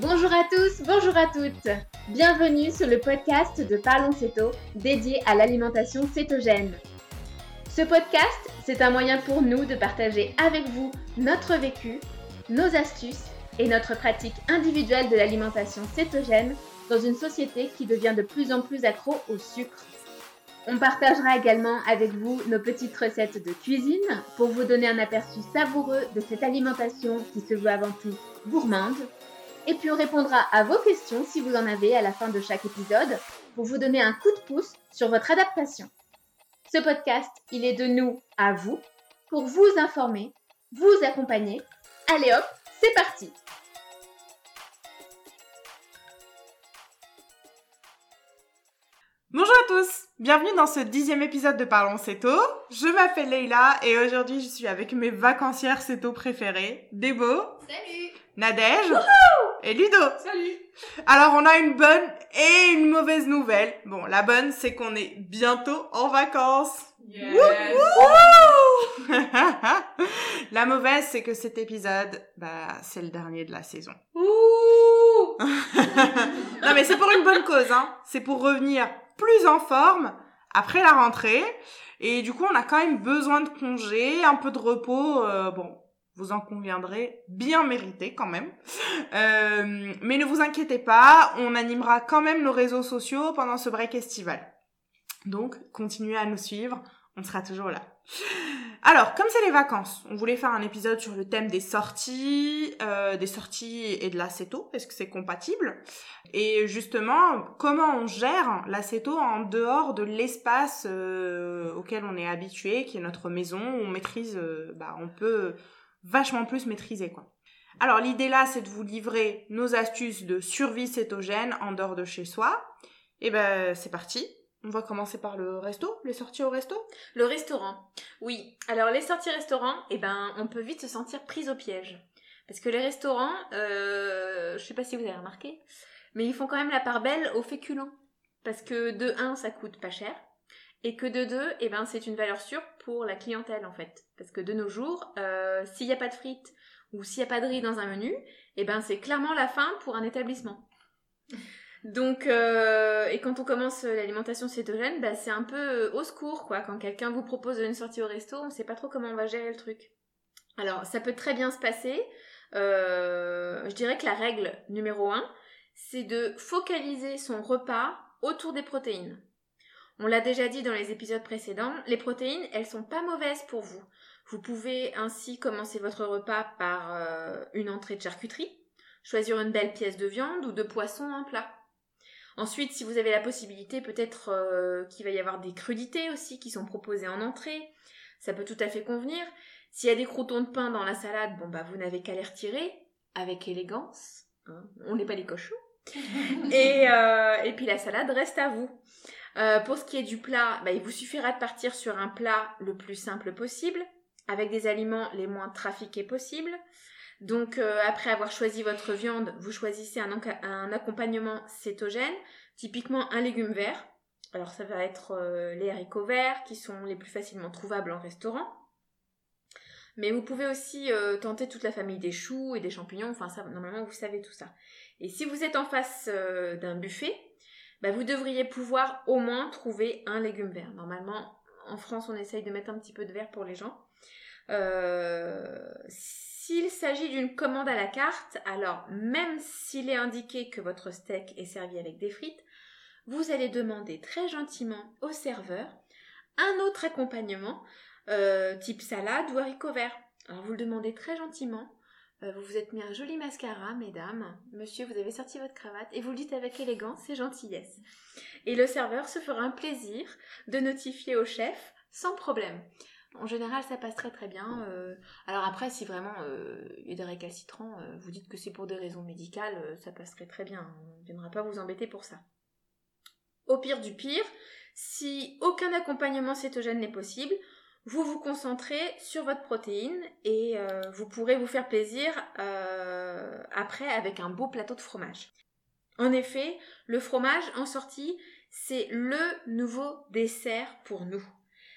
Bonjour à tous, bonjour à toutes. Bienvenue sur le podcast de Parlons Céto dédié à l'alimentation cétogène. Ce podcast, c'est un moyen pour nous de partager avec vous notre vécu, nos astuces et notre pratique individuelle de l'alimentation cétogène dans une société qui devient de plus en plus accro au sucre. On partagera également avec vous nos petites recettes de cuisine pour vous donner un aperçu savoureux de cette alimentation qui se veut avant tout gourmande. Et puis on répondra à vos questions si vous en avez à la fin de chaque épisode pour vous donner un coup de pouce sur votre adaptation. Ce podcast, il est de nous à vous pour vous informer, vous accompagner. Allez hop, c'est parti Bonjour à tous, bienvenue dans ce dixième épisode de Parlons Céto. Je m'appelle Leila et aujourd'hui je suis avec mes vacancières Céto préférées, Débo. Salut Nadège et Ludo. Salut Alors on a une bonne et une mauvaise nouvelle. Bon, la bonne c'est qu'on est bientôt en vacances. Yes. La mauvaise c'est que cet épisode, bah c'est le dernier de la saison. Ouh non mais c'est pour une bonne cause, hein. C'est pour revenir plus en forme après la rentrée. Et du coup, on a quand même besoin de congés, un peu de repos. euh, bon, vous en conviendrez, bien mérité quand même. Euh, mais ne vous inquiétez pas, on animera quand même nos réseaux sociaux pendant ce break estival. Donc, continuez à nous suivre, on sera toujours là. Alors, comme c'est les vacances, on voulait faire un épisode sur le thème des sorties, euh, des sorties et de l'acéto, est-ce que c'est compatible? Et justement, comment on gère l'acéto en dehors de l'espace euh, auquel on est habitué, qui est notre maison, où on maîtrise, bah, on peut vachement plus maîtriser, quoi. Alors, l'idée là, c'est de vous livrer nos astuces de survie cétogène en dehors de chez soi. Et ben, c'est parti. On va commencer par le resto, les sorties au resto? Le restaurant. Oui, alors les sorties restaurants, eh ben, on peut vite se sentir prise au piège. Parce que les restaurants, euh, je sais pas si vous avez remarqué, mais ils font quand même la part belle aux féculents. Parce que de 1, ça coûte pas cher. Et que de 2, eh ben, c'est une valeur sûre pour la clientèle en fait. Parce que de nos jours, euh, s'il n'y a pas de frites ou s'il n'y a pas de riz dans un menu, eh ben, c'est clairement la fin pour un établissement. Donc, euh, et quand on commence l'alimentation cétogène, bah, c'est un peu euh, au secours, quoi. Quand quelqu'un vous propose une sortie au resto, on sait pas trop comment on va gérer le truc. Alors, ça peut très bien se passer. Je dirais que la règle numéro un, c'est de focaliser son repas autour des protéines. On l'a déjà dit dans les épisodes précédents, les protéines, elles sont pas mauvaises pour vous. Vous pouvez ainsi commencer votre repas par euh, une entrée de charcuterie, choisir une belle pièce de viande ou de poisson en plat. Ensuite, si vous avez la possibilité, peut-être euh, qu'il va y avoir des crudités aussi qui sont proposées en entrée. Ça peut tout à fait convenir. S'il y a des croutons de pain dans la salade, bon bah vous n'avez qu'à les retirer avec élégance. hein. On n'est pas des cochons. et, euh, et puis la salade reste à vous. Euh, pour ce qui est du plat, bah, il vous suffira de partir sur un plat le plus simple possible, avec des aliments les moins trafiqués possibles. Donc euh, après avoir choisi votre viande, vous choisissez un, accompagnement cétogène, typiquement un légume vert. Alors ça va être les haricots verts qui sont les plus facilement trouvables en restaurant. Mais vous pouvez aussi tenter toute la famille des choux et des champignons, enfin ça normalement vous savez tout ça. Et si vous êtes en face euh, d'un buffet, bah, vous devriez pouvoir au moins trouver un légume vert. Normalement en France on essaye de mettre un petit peu de vert pour les gens. Euh, s'il s'agit d'une commande à la carte, alors même s'il est indiqué que votre steak est servi avec des frites, vous allez demander très gentiment au serveur un autre accompagnement, euh, type salade ou haricots verts. Alors vous le demandez très gentiment. Euh, vous vous êtes mis un joli mascara, mesdames. Monsieur, vous avez sorti votre cravate et vous le dites avec élégance et gentillesse. Et le serveur se fera un plaisir de notifier au chef sans problème. En général, ça passe très très bien. euh, alors après, si vraiment euh, il y a des récalcitrants, vous dites que c'est pour des raisons médicales, ça passerait très bien. On ne viendra pas vous embêter pour ça. Au pire du pire, si aucun accompagnement cétogène n'est possible, vous vous concentrez sur votre protéine et euh, vous pourrez vous faire plaisir euh, après avec un beau plateau de fromage. En effet, le fromage en sortie, c'est le nouveau dessert pour nous.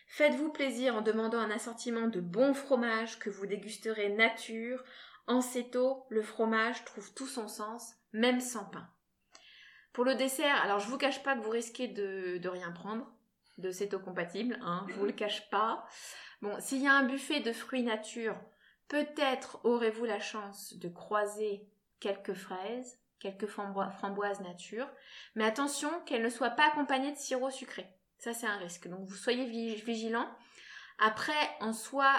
Faites-vous plaisir en demandant un assortiment de bons fromages que vous dégusterez nature. En céto, le fromage trouve tout son sens même sans pain. Pour le dessert, alors je vous cache pas que vous risquez de rien prendre, de céto compatible, hein, je vous le cache pas. Bon, s'il y a un buffet de fruits nature, peut-être aurez-vous la chance de croiser quelques fraises, quelques frambo- framboises nature, mais attention qu'elles ne soient pas accompagnées de sirop sucré. Ça, c'est un risque. Donc, vous soyez vi- vigilants. Après, en soi,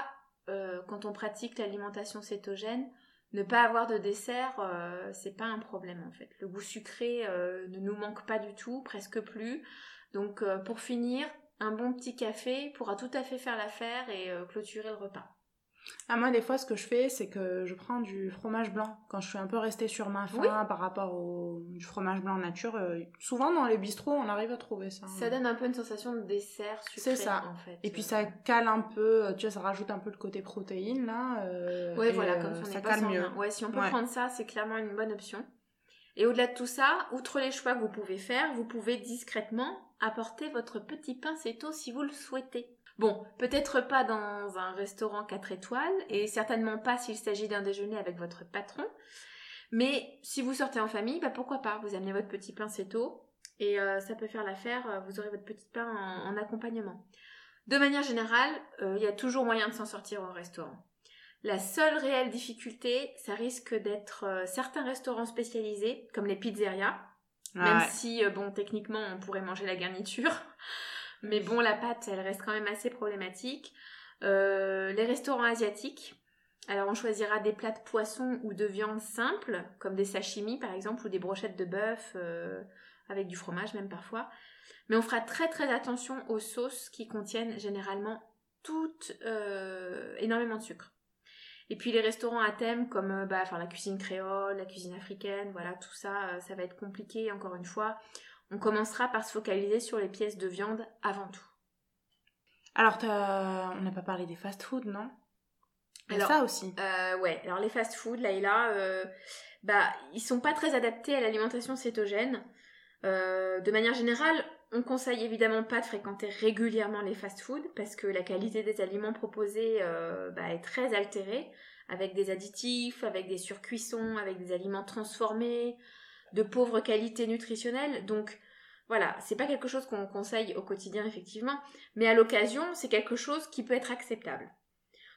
euh, quand on pratique l'alimentation cétogène, ne pas avoir de dessert, euh, c'est pas un problème en fait. Le goût sucré euh, ne nous manque pas du tout, presque plus. Donc, euh, pour finir, un bon petit café pourra tout à fait faire l'affaire et euh, clôturer le repas. Ah, moi, des fois, ce que je fais, c'est que je prends du fromage blanc. Quand je suis un peu restée sur ma faim Oui. par rapport au du fromage blanc nature, euh, souvent dans les bistrots, on arrive à trouver ça. Ça donne un peu une sensation de dessert sucré C'est ça. en fait. Et puis ça cale un peu, tu vois, ça rajoute un peu le côté protéine là. euh, Ouais, voilà, comme on ça pas cale mieux. Ouais, si on peut Ouais. prendre ça, c'est clairement une bonne option. Et au-delà de tout ça, outre les choix que vous pouvez faire, vous pouvez discrètement apporter votre petit pain céto si vous le souhaitez. Bon, peut-être pas dans un restaurant 4 étoiles, et certainement pas s'il s'agit d'un déjeuner avec votre patron, mais si vous sortez en famille, bah pourquoi pas, vous amenez votre petit pain céto, et euh, ça peut faire l'affaire, euh, vous aurez votre petit pain en, en accompagnement. De manière générale, euh, il y a toujours moyen de s'en sortir au restaurant. La seule réelle difficulté, ça risque d'être certains restaurants spécialisés, comme les pizzerias, même Ouais. si, euh, bon, techniquement, on pourrait manger la garniture. Mais bon, la pâte, elle reste quand même assez problématique. Euh, les restaurants asiatiques, alors on choisira des plats de poisson ou de viande simples, comme des sashimi par exemple, ou des brochettes de bœuf euh, avec du fromage même parfois. Mais on fera très très attention aux sauces qui contiennent généralement toutes euh, énormément de sucre. Et puis les restaurants à thème comme euh, bah, enfin, la cuisine créole, la cuisine africaine, voilà, tout ça, euh, ça va être compliqué encore une fois. On commencera par se focaliser sur les pièces de viande avant tout. Alors, on n'a pas parlé des fast-food, non? Alors, ça aussi. Euh, ouais, alors les fast-food, là et là, euh, bah, ils sont pas très adaptés à l'alimentation cétogène. Euh, de manière générale, on conseille évidemment pas de fréquenter régulièrement les fast-food parce que la qualité des aliments proposés euh, bah, est très altérée avec des additifs, avec des surcuissons, avec des aliments transformés, de pauvre qualité nutritionnelle. Donc voilà, c'est pas quelque chose qu'on conseille au quotidien effectivement, mais à l'occasion, c'est quelque chose qui peut être acceptable.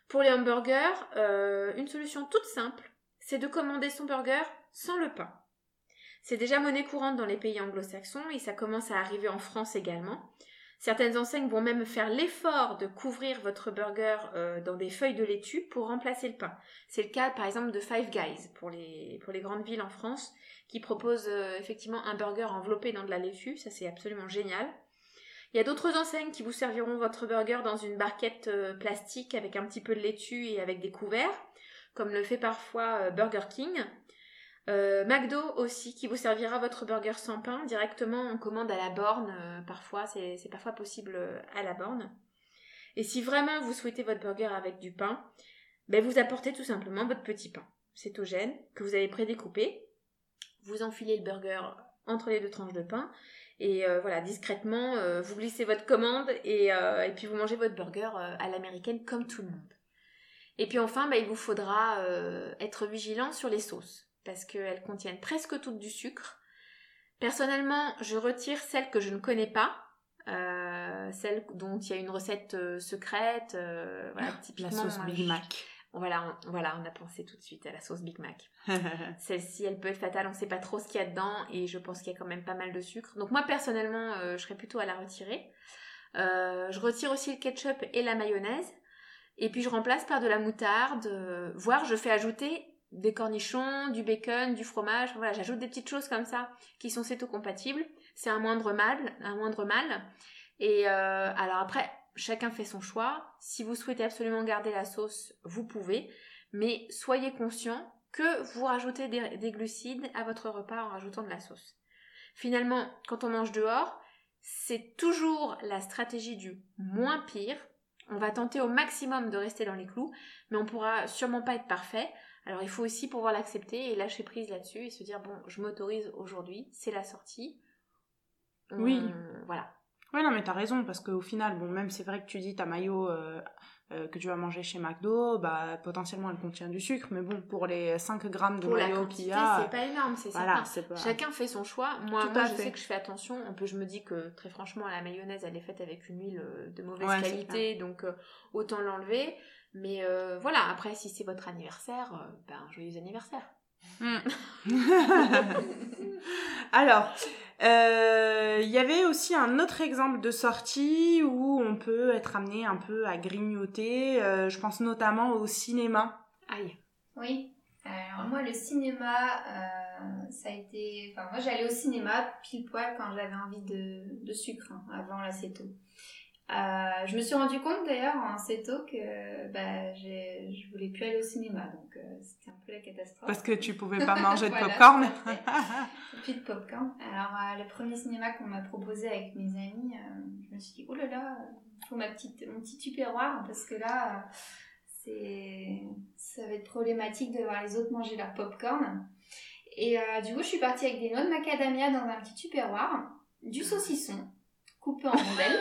Pour les hamburgers, euh, une solution toute simple, c'est de commander son burger sans le pain. C'est déjà monnaie courante dans les pays anglo-saxons et ça commence à arriver en France également. Certaines enseignes vont même faire l'effort de couvrir votre burger euh, dans des feuilles de laitue pour remplacer le pain. C'est le cas par exemple de Five Guys pour les, grandes villes en France qui proposent euh, effectivement un burger enveloppé dans de la laitue, ça c'est absolument génial. Il y a d'autres enseignes qui vous serviront votre burger dans une barquette euh, plastique avec un petit peu de laitue et avec des couverts, comme le fait parfois Burger King. Euh, McDo aussi, qui vous servira votre burger sans pain directement en commande à la borne. euh, parfois, c'est parfois possible euh, à la borne. Et si vraiment vous souhaitez votre burger avec du pain, ben vous apportez tout simplement votre petit pain cétogène que vous avez prédécoupé. Vous enfilez le burger entre les deux tranches de pain et euh, voilà, discrètement, vous glissez votre commande et, puis vous mangez votre burger à l'américaine comme tout le monde. Et puis enfin, bah, il vous faudra être vigilant sur les sauces parce qu'elles contiennent presque toutes du sucre. Personnellement, je retire celles que je ne connais pas, euh, celles dont il y a une recette euh, secrète, euh, voilà, La typiquement. sauce moi, Big Mac. Voilà, on, voilà, on a pensé tout de suite à la sauce Big Mac. Celle-ci, elle peut être fatale, on sait pas trop ce qu'il y a dedans et je pense qu'il y a quand même pas mal de sucre. Donc moi personnellement, euh, je serais plutôt à la retirer. Je retire aussi le ketchup et la mayonnaise et puis je remplace par de la moutarde, voire je fais ajouter des cornichons, du bacon, du fromage. Voilà, j'ajoute des petites choses comme ça qui sont céto-compatibles. C'est un moindre mal, un moindre mal. Et euh, alors après, chacun fait son choix. Si vous souhaitez absolument garder la sauce, vous pouvez, mais soyez conscient que vous rajoutez des, des glucides à votre repas en rajoutant de la sauce. Finalement, quand on mange dehors, c'est toujours la stratégie du moins pire. On va tenter au maximum de rester dans les clous, mais on pourra sûrement pas être parfait. Alors il faut aussi pouvoir l'accepter et lâcher prise là-dessus et se dire bon, je m'autorise aujourd'hui, c'est la sortie. Oui. Voilà. Ouais, non, mais t'as raison, parce qu'au final, bon, même c'est vrai que tu dis ta maillot euh, euh, que tu vas manger chez McDo, bah, potentiellement elle contient du sucre, mais bon, pour les 5 grammes de Pour maillot qu'il y a, c'est pas énorme, c'est voilà, pas... Chacun fait son choix. Moi, je fait. sais que je fais attention. En plus, je me dis que très franchement, la mayonnaise, elle est faite avec une huile euh, de mauvaise Ouais, qualité, donc euh, autant l'enlever. Mais euh, voilà, après, si c'est votre anniversaire, euh, ben, joyeux anniversaire. Hmm. Alors, euh, il y avait aussi un autre exemple de sortie où on peut être amené un peu à grignoter. euh, je pense notamment au cinéma. Aïe. Oui. Alors moi, le cinéma, euh, ça a été... Enfin, moi, j'allais au cinéma pile poil quand j'avais envie de, de sucre, hein, avant l'acéto. Euh, je me suis rendu compte d'ailleurs en céto que bah, je voulais plus aller au cinéma, donc euh, c'était un peu la catastrophe. Parce que tu pouvais pas manger de Voilà, popcorn. tout à fait. Plus de popcorn. Alors, euh, le premier cinéma qu'on m'a proposé avec mes amis, euh, je me suis dit, oh là là, faut ma petite, mon petit tupperware, parce que là, c'est, ça va être problématique de voir les autres manger leur popcorn. Et euh, du coup, je suis partie avec des noix de macadamia dans un petit tupperware, du saucisson coupé en rondelles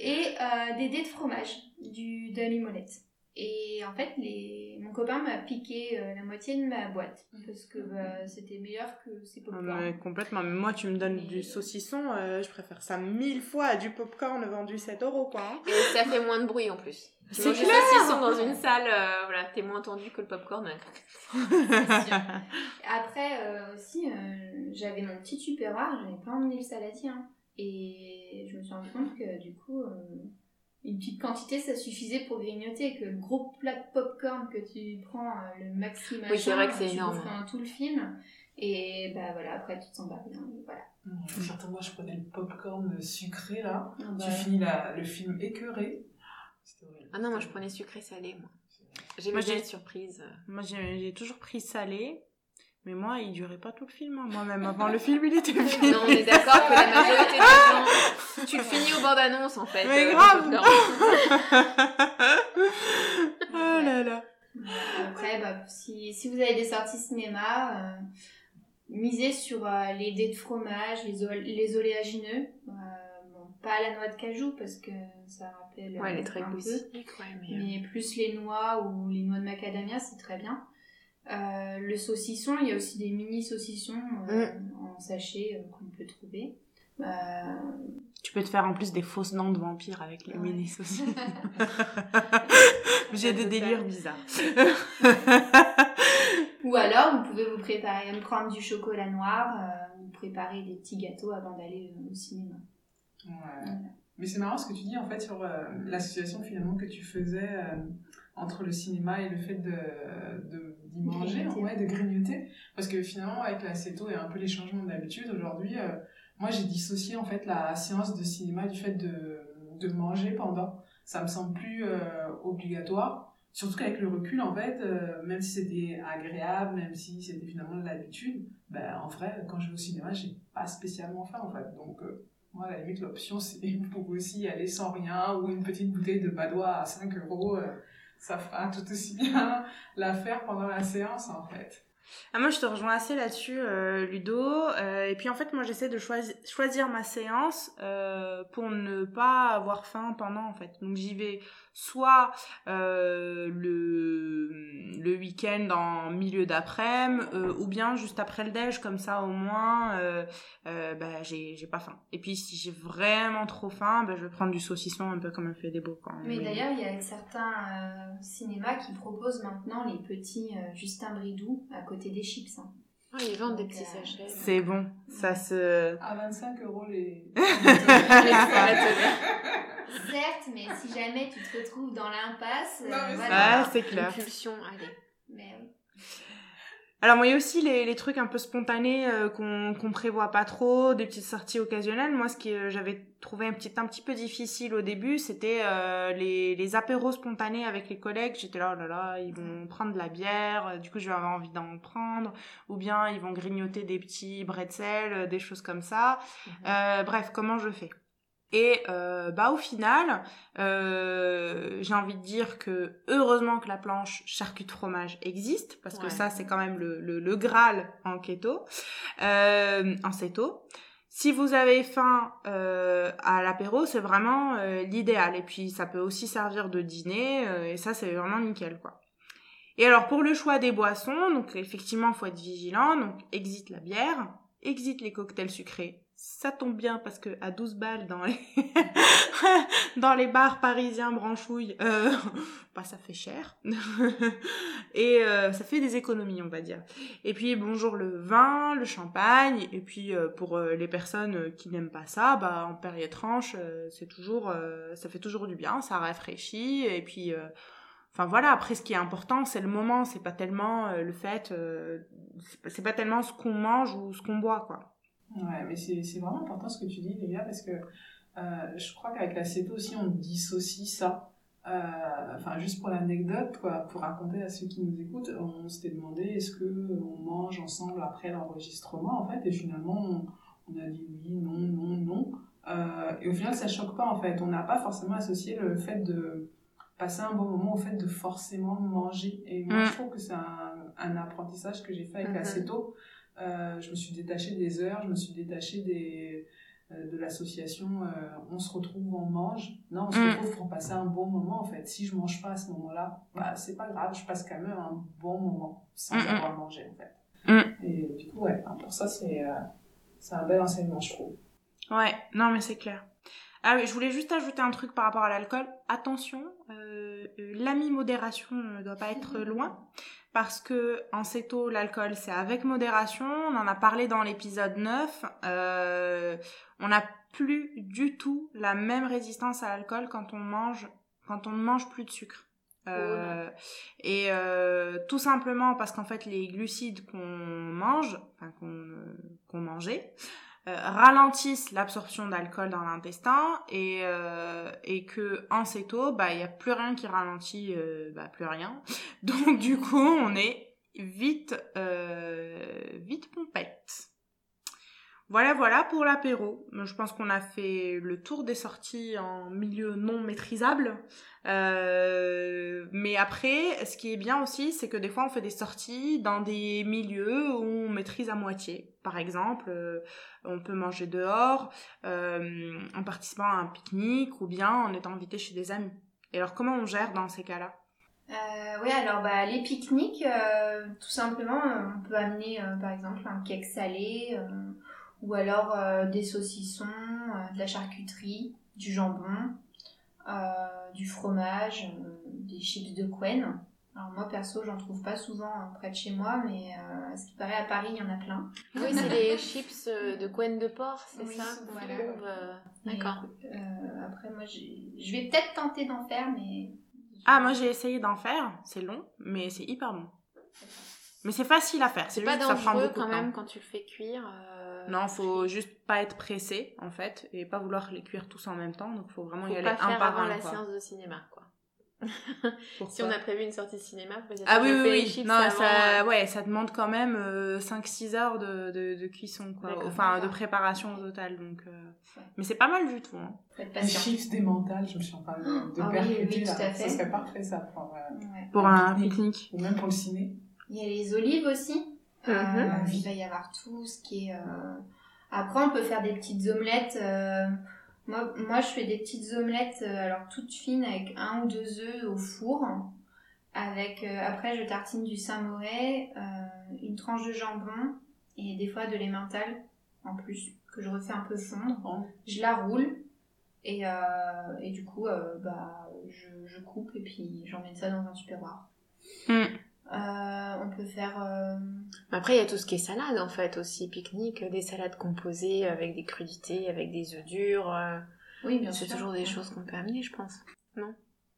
et euh, des dés de fromage, du, de la. Et en fait, les... mon copain m'a piqué euh, la moitié de ma boîte parce que bah, c'était meilleur que ses Ah, popcorn. mais complètement. Mais moi, tu me donnes du saucisson, euh, je préfère ça mille fois à du popcorn vendu 7 euros, quoi. hein. Et ça fait moins de bruit en plus. Tu C'est manges du clair. saucisson dans une salle, euh, voilà, t'es moins entendu que le popcorn. Après euh, aussi, euh, j'avais mon petit tupperware, j'avais pas emmené le saladier. hein. Et je me suis rendu compte que du coup, euh, une petite quantité ça suffisait pour grignoter. Que le gros plat de popcorn que tu prends, euh, le maxi machin, Oui, c'est vrai que c'est énorme. tout le film. Et bah voilà, après tu te sens pas bien. Voilà. Mmh, Certains, moi, je prenais le popcorn sucré, là. Ah bah, Tu finis la- le film écœuré. Ah non, moi je prenais sucré salé, moi. J'aimais Moi, bien j'ai- les surprises. Moi, j'ai toujours pris salé. Mais moi, il durait pas tout le film. hein. Moi-même, avant le film, il était fini. Non, on est d'accord que la majorité des gens, tu le finis au bord d'annonce en fait. Mais euh, grave. oh là là. Après, bah, si, si vous avez des sorties cinéma, euh, misez sur euh, les dés de fromage, les, ol- les oléagineux. Euh, bon, pas la noix de cajou parce que ça rappelle Ouais, elle est très un peu. glucidique, ouais, mais. Mais plus les noix ou les noix de macadamia, c'est très bien. Euh, le saucisson, il y a aussi des mini saucissons euh, en sachet euh, qu'on peut trouver. Euh, Tu peux te faire en plus des fausses dents de vampire avec les Ouais. mini saucisses. J'ai des délires bizarres. Ou alors, vous pouvez vous préparer, me prendre du chocolat noir, euh, vous préparer des petits gâteaux avant d'aller euh, au cinéma. Ouais. Voilà. Mais c'est marrant ce que tu dis en fait sur euh, l'association finalement que tu faisais euh, entre le cinéma et le fait de de- d'y manger, Grignoter. ouais, de grignoter. Parce que finalement avec l'acéto et un peu les changements d'habitude aujourd'hui, euh, moi j'ai dissocié en fait la séance de cinéma du fait de, de manger pendant. Ça me semble plus euh, obligatoire. Surtout qu'avec le recul, en fait, euh, même si c'était agréable, même si c'était finalement de l'habitude, ben, en vrai, quand je vais au cinéma, j'ai pas spécialement faim, en fait. Donc, moi, à la limite, l'option, c'est pour aussi y aller sans rien ou une petite bouteille de badois à 5 euros. Ça fera tout aussi bien l'affaire pendant la séance, en fait. Ah, moi, je te rejoins assez là-dessus, euh, Ludo. Euh, et puis, en fait, moi, j'essaie de choisi- choisir ma séance euh, pour ne pas avoir faim pendant, en fait. Donc, j'y vais soit euh, le, le week-end en milieu d'après-midi, euh, ou bien juste après le déj, comme ça, au moins, euh, euh, bah, j'ai j'ai pas faim. Et puis, si j'ai vraiment trop faim, bah, je vais prendre du saucisson, un peu comme un fait des beaux. Quand Mais d'ailleurs, il y a certains euh, cinémas qui proposent maintenant les petits euh, Justin Bridou à côté des chips. hein. Ah, ils vendent des petits sachets. C'est bon, ça se... À 25 euros les. Certes, mais si jamais tu te retrouves dans l'impasse, euh, voilà. Ah, c'est Une clair. pulsion, allez. Mais oui. Alors moi il y a aussi les, les trucs un peu spontanés euh, qu'on qu'on prévoit pas trop, des petites sorties occasionnelles. Moi ce que euh, j'avais trouvé un petit un petit peu difficile au début, c'était euh, les les apéros spontanés avec les collègues. J'étais là oh là là, ils vont prendre de la bière, euh, du coup je vais avoir envie d'en prendre ou bien ils vont grignoter des petits bretzels, euh, des choses comme ça. Euh, bref, comment je fais? Et euh, bah au final, euh, j'ai envie de dire que heureusement que la planche charcut fromage existe parce que ça c'est quand même le, le, le graal en keto, euh, en céto. si vous avez faim euh, à l'apéro, c'est vraiment euh, l'idéal. Et puis ça peut aussi servir de dîner, euh, et ça c'est vraiment nickel quoi. Et alors pour le choix des boissons, donc effectivement faut être vigilant, donc exit la bière, exit les cocktails sucrés. Ça tombe bien parce que à 12 balles dans les dans les bars parisiens branchouilles, euh, bah ça fait cher. Et euh, ça fait des économies on va dire. Et puis bonjour le vin, le champagne. Et puis euh, pour euh, les personnes qui n'aiment pas ça, bah en période tranche euh, c'est toujours euh, ça fait toujours du bien, ça rafraîchit. Et puis Enfin voilà, après ce qui est important, c'est le moment, c'est pas tellement le fait, c'est pas tellement ce qu'on mange ou ce qu'on boit quoi. Ouais, mais c'est c'est vraiment important ce que tu dis, les gars, parce que euh, je crois qu'avec la CETO aussi, on dissocie ça. Euh, Enfin, juste pour l'anecdote, quoi, pour raconter à ceux qui nous écoutent, on s'était demandé est-ce que on mange ensemble après l'enregistrement, en fait, et finalement, on, on a dit oui, non, non, non. Euh, et au final, ça choque pas, en fait. On n'a pas forcément associé le fait de passer un bon moment au fait de forcément manger. Et moi, Mm. je trouve que c'est un, un apprentissage que j'ai fait avec la Mhm. CETO. Euh, je me suis détachée des heures, je me suis détachée des, euh, de l'association euh, On se retrouve, on mange. Non, on se Mm. retrouve pour passer un bon moment en fait. Si je mange pas à ce moment-là, bah c'est pas grave, je passe quand même un bon moment sans avoir mangé en fait. Mm. Et du coup, ouais, pour ça, c'est un bel enseignement, je trouve. Ouais, non mais c'est clair. Ah oui, je voulais juste ajouter un truc par rapport à l'alcool. Attention, euh, l'ami modération ne doit pas être loin. Parce que en céto, l'alcool, c'est avec modération. On en a parlé dans l'épisode 9. Euh, on n'a plus du tout la même résistance à l'alcool quand on mange, quand on ne mange plus de sucre. Euh, et euh, tout simplement parce qu'en fait les glucides qu'on mange, enfin qu'on mangeait, ralentissent l'absorption d'alcool dans l'intestin et, euh, et que en bah il y a plus rien qui ralentit, euh, bah plus rien. Donc du coup, on est vite euh, vite pompette. Voilà, voilà pour l'apéro. Je pense qu'on a fait le tour des sorties en milieu non maîtrisable. Euh, mais après, ce qui est bien aussi, c'est que des fois, on fait des sorties dans des milieux où on maîtrise à moitié. Par exemple, euh, on peut manger dehors, euh, en participant à un pique-nique ou bien en étant invité chez des amis. Et alors, comment on gère dans ces cas-là? Oui, alors bah, les pique-niques, tout simplement, on peut amener par exemple un cake salé ou alors euh, des saucissons, euh, de la charcuterie, du jambon, euh, du fromage, euh, des chips de Quen. Alors moi perso, j'en trouve pas souvent euh, près de chez moi, mais euh, à ce qui paraît à Paris, il y en a plein. Oui, c'est les chips de Gwen de porc, c'est Oui, ça voilà. euh, D'accord. euh, après, moi, j'ai- je vais peut-être tenter d'en faire, mais. Ah, moi j'ai essayé d'en faire, c'est long, mais c'est hyper bon. Mais c'est facile à faire, C'est c'est pas juste que ça prend dangereux beaucoup quand temps. même quand tu le fais cuire. euh, Non, faut juste pas être pressé en fait et pas vouloir les cuire tous en même temps, donc faut vraiment Faut y aller pas un faire par avant un. la quoi. séance de cinéma, quoi. Si on a prévu une sortie de cinéma, faut dire Ah oui, oui, oui. Non, avant, ça, euh, ouais, ça demande quand même 5-6 heures de, de, de cuisson, quoi. Enfin, de préparation au total, donc. euh, Ouais. Mais c'est pas mal du tout. Hein. Les chips des mentales, je me suis en train de, Ah oui, percuter oui, là. tout à fait. Ça serait parfait ça pour, euh, Ouais. Pour Un un pique-nique. ou même pour le ciné. Il y a les olives aussi. Euh, Mhm. il va y avoir tout ce qui est. euh, Après, on peut faire des petites omelettes. euh, Moi, moi, je fais des petites omelettes, euh, alors toutes fines, avec un ou deux œufs au four. Avec, euh, après, je tartine du Saint-Mauré, euh, une tranche de jambon et des fois de l'emmental en plus, que je refais un peu fondre. Je la roule et, euh, et du coup, euh, bah, je, je coupe et puis j'emmène ça dans un supermarché. Mm. Euh, on peut faire. euh, Après, il y a tout ce qui est salade, en fait, aussi. Pique-nique, des salades composées avec des crudités, avec des œufs durs. euh, Oui, bien C'est sûr. toujours des choses qu'on peut amener, je pense.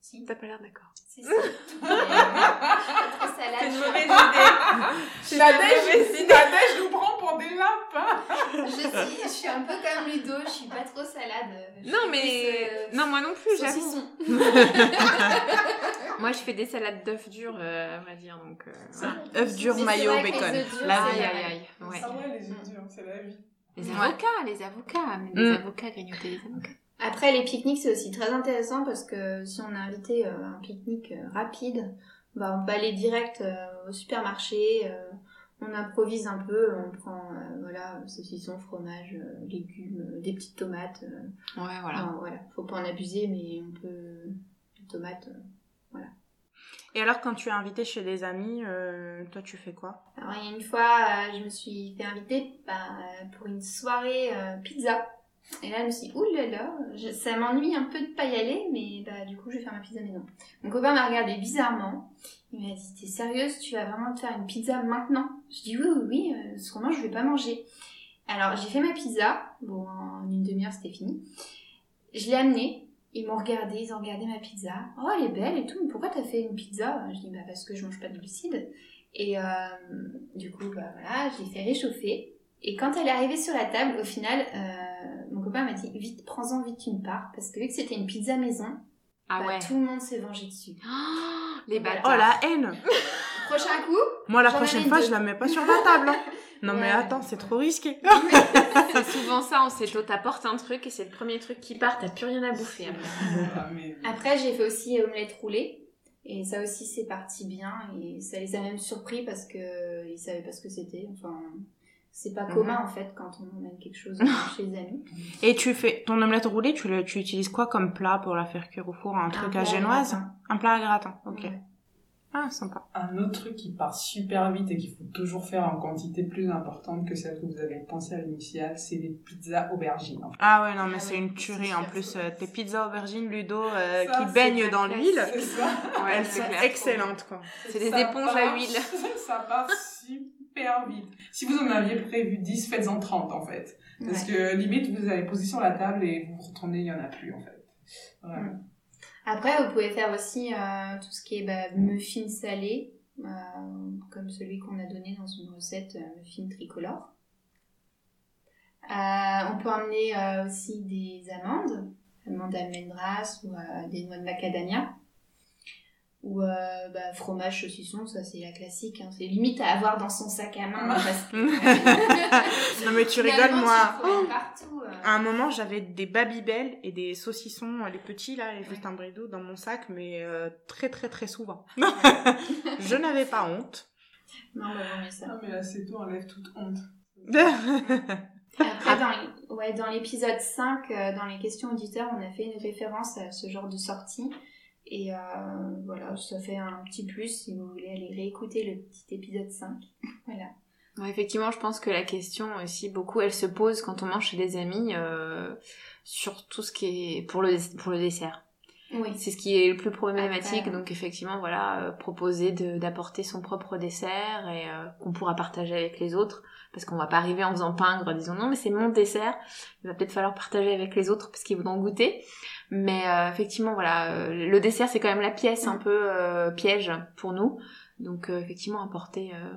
Si, T'as pas l'air d'accord. c'est ça. Mais, je suis pas trop salade. C'est une je- mauvaise idée. C'est Nadège. Nadège nous prend pour des lapins. Je, suis, je suis un peu comme Ludo, je suis pas trop salade. Je Non, mais. plus, euh, Non, moi non plus, j'avoue. Moi, je fais des salades d'œufs durs, euh, à vrai dire, donc. euh, œufs durs, maillot, les bacon. Aïe, aïe, aïe. Ouais. Ah ouais, les œufs durs, c'est la vie. Les avocats, les avocats, mais des Mm. avocats, grignoter des avocats. Après, les pique-niques, c'est aussi très intéressant parce que si on a invité euh, un pique-nique euh, rapide, bah, on peut aller direct euh, au supermarché, euh, on improvise un peu, on prend euh, voilà saucisson, fromage, euh, légumes, euh, des petites tomates. euh, Ouais, voilà. non, voilà, faut pas en abuser, mais on peut des tomates. Et alors, quand tu es invité chez des amis, euh, toi, tu fais quoi? Alors il y a une fois, euh, je me suis fait inviter bah, pour une soirée euh, pizza. Et là, je me suis dit, je- ça m'ennuie un peu de pas y aller, mais bah, du coup, je vais faire ma pizza maison. Mon copain m'a regardé bizarrement. Il m'a dit, t'es sérieuse, tu vas vraiment te faire une pizza maintenant? Je dis, oui, oui, oui, parce que moi, je vais pas manger. Alors, j'ai fait ma pizza. Bon, en une demi-heure, c'était fini. Je l'ai amenée. Ils m'ont regardé, ils ont regardé ma pizza. Oh, elle est belle et tout, mais pourquoi t'as fait une pizza? Je dis, bah, parce que je mange pas de glucides. Et euh, du coup, bah voilà, je l'ai fait réchauffer. Et quand elle est arrivée sur la table, au final, euh, mon copain m'a dit vite, prends-en vite une part, parce que vu que c'était une pizza maison, Ah bah, ouais. tout le monde s'est vengé dessus. Oh, les Voilà. Oh, bâtards. la haine Prochain coup, Moi, la prochaine fois, deux. je la mets pas sur la table. hein. Non, mais attends, c'est trop risqué. C'est souvent ça, on sait, toi, t'apportes un truc et c'est le premier truc qui part, t'as plus rien à bouffer après. J'ai fait aussi omelette roulée. Et ça aussi c'est parti bien et ça les a même surpris parce que ils savaient pas ce que c'était. Enfin, c'est pas Mhm. commun en fait quand on emmène quelque chose chez les amis. Et tu fais ton omelette roulée, tu, le, tu utilises quoi comme plat pour la faire cuire au four? Un truc à génoise? Un plat à gratin, ok. Ouais. Ah, sympa. Un autre truc qui part super vite et qu'il faut toujours faire en quantité plus importante que celle que vous avez pensé à l'initiale, c'est les pizzas aubergines. en fait. Ah ouais, non, mais Ah c'est ouais, une tuerie. En plus, euh, tes pizzas aubergines Ludo euh, Ça, qui baignent dans l'huile, C'est ça. Ouais, elles c'est sont excellentes, quoi. C'est des éponges à huile. Ça part super vite. Si vous en aviez prévu 10, faites-en 30 en fait. Parce Ouais. que limite, vous avez posé sur la table et vous vous retournez, il n'y en a plus en fait. Vraiment. Après, vous pouvez faire aussi euh, tout ce qui est bah, muffins salés, euh, comme celui qu'on a donné dans une recette euh, muffin tricolore. Euh, on peut emmener aussi des amandes, amandes almendras ou des noix de macadamia. Ou euh, bah, fromage saucisson, ça c'est la classique. hein. C'est limite à avoir dans son sac à main. parce que, Non, mais tu rigoles, finalement, moi. trouves partout, euh. À un moment, j'avais des Babybel et des saucissons, euh, les petits là, les juste un bridou dans mon sac, mais euh, très très très souvent. Je n'avais pas honte. Non, bah, vaut mieux ça. Non, mais là, c'est tout, enlève toute honte. Après, dans, ouais, dans l'épisode 5, euh, dans les questions auditeurs, on a fait une référence à ce genre de sortie. Et euh, voilà, ça fait un petit plus si vous voulez aller réécouter le petit épisode 5. voilà. Effectivement, je pense que la question aussi, beaucoup, elle se pose quand on mange chez des amis euh, sur tout ce qui est pour le, pour le dessert. Oui. C'est ce qui est le plus problématique, Après, donc effectivement, voilà, euh, proposer d'apporter son propre dessert et euh, qu'on pourra partager avec les autres, parce qu'on va pas arriver en faisant pingre, en disant non mais c'est mon dessert, il va peut-être falloir partager avec les autres parce qu'ils voudront goûter. Mais euh, effectivement, voilà, euh, le dessert c'est quand même la pièce un peu euh, piège pour nous, donc euh, effectivement apporter euh,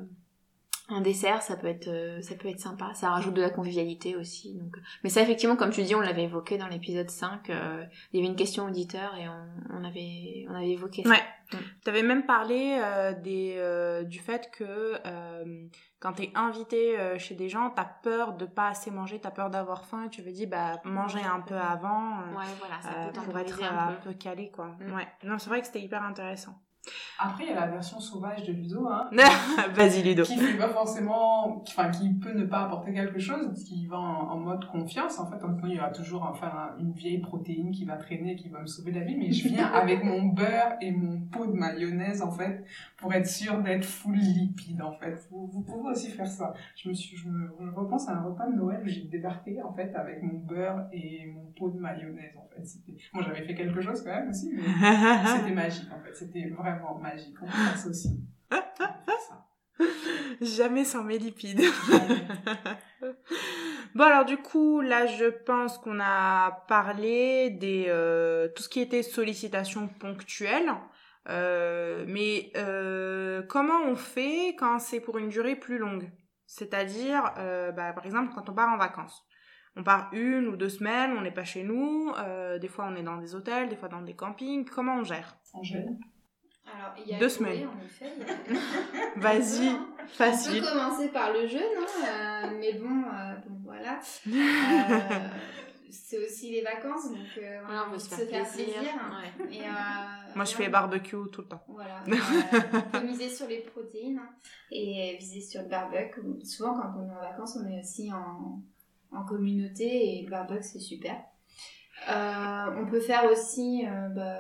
un dessert, ça peut être euh, ça peut être sympa, ça rajoute de la convivialité aussi. Donc, mais ça effectivement, comme tu dis, on l'avait évoqué dans l'épisode 5, euh, il y avait une question auditeur et on, on avait on avait évoqué ça. Ouais. T'avais même parlé euh, des, euh, du fait que euh, quand t'es invité euh, chez des gens, t'as peur de pas assez manger, t'as peur d'avoir faim, et tu veux dire bah manger un peu avant euh, Ouais, voilà, ça euh, peut pour être un un peu. peu calé quoi. Mm. Ouais. Non, c'est vrai que c'était hyper intéressant. Après, il y a la version sauvage de Ludo, hein, Vas-y Ludo. qui fait pas forcément, enfin, qui peut ne pas apporter quelque chose, qui va en, en mode confiance. En fait, en temps, il y aura toujours enfin, une vieille protéine qui va traîner, qui va me sauver la vie, mais je viens avec mon beurre et mon pot de mayonnaise, en fait, pour être sûr d'être full lipide, en fait. Vous, vous pouvez aussi faire ça. Je me suis, je me, je repense à un repas de Noël où j'ai débarqué, en fait, avec mon beurre et mon pot de mayonnaise, en fait. Moi, j'avais fait quelque chose quand même aussi, mais c'était magique, en fait. C'était vraiment magique. On ça aussi. On. Jamais sans mes lipides. Bon alors du coup là je pense qu'on a parlé des euh, tout ce qui était sollicitations ponctuelles. Euh, mais euh, comment on fait quand c'est pour une durée plus longue? C'est-à-dire bah, par exemple quand on part en vacances. On part une ou deux semaines, on n'est pas chez nous, des fois on est dans des hôtels, des fois dans des campings. Comment on gère? Angèle Alors, il y a Deux semaines. Vas-y, On peut facile. commencer par le jeu, non Euh, Mais bon, euh, bon voilà. Euh, c'est aussi les vacances, donc euh, Voilà, on veut se faire plaisir. Ouais. Et, euh, Moi, je fais barbecue tout le temps. Voilà, euh, on peut miser sur les protéines hein, et viser sur le barbecue. Souvent, quand on est en vacances, on est aussi en, en communauté et le barbecue, c'est super. Euh, on peut faire aussi euh, bah,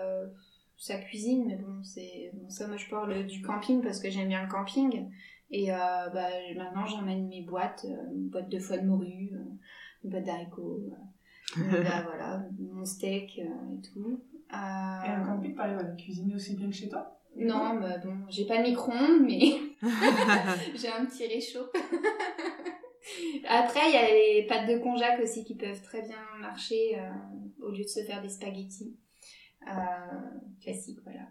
sa cuisine, mais bon, c'est bon, ça, moi je parle du camping parce que j'aime bien le camping. Et euh, bah, maintenant, j'emmène mes boîtes, euh, une boîte de foie de morue, euh, une boîte d'haricots, voilà, mon steak euh, et tout. Et un camping, t'arrives à cuisiner aussi bien que chez toi non, bah bon, j'ai pas de micro-ondes, mais j'ai un petit réchaud. Après, il y a les pâtes de konjac aussi qui peuvent très bien marcher euh, au lieu de se faire des spaghettis. Classique, voilà.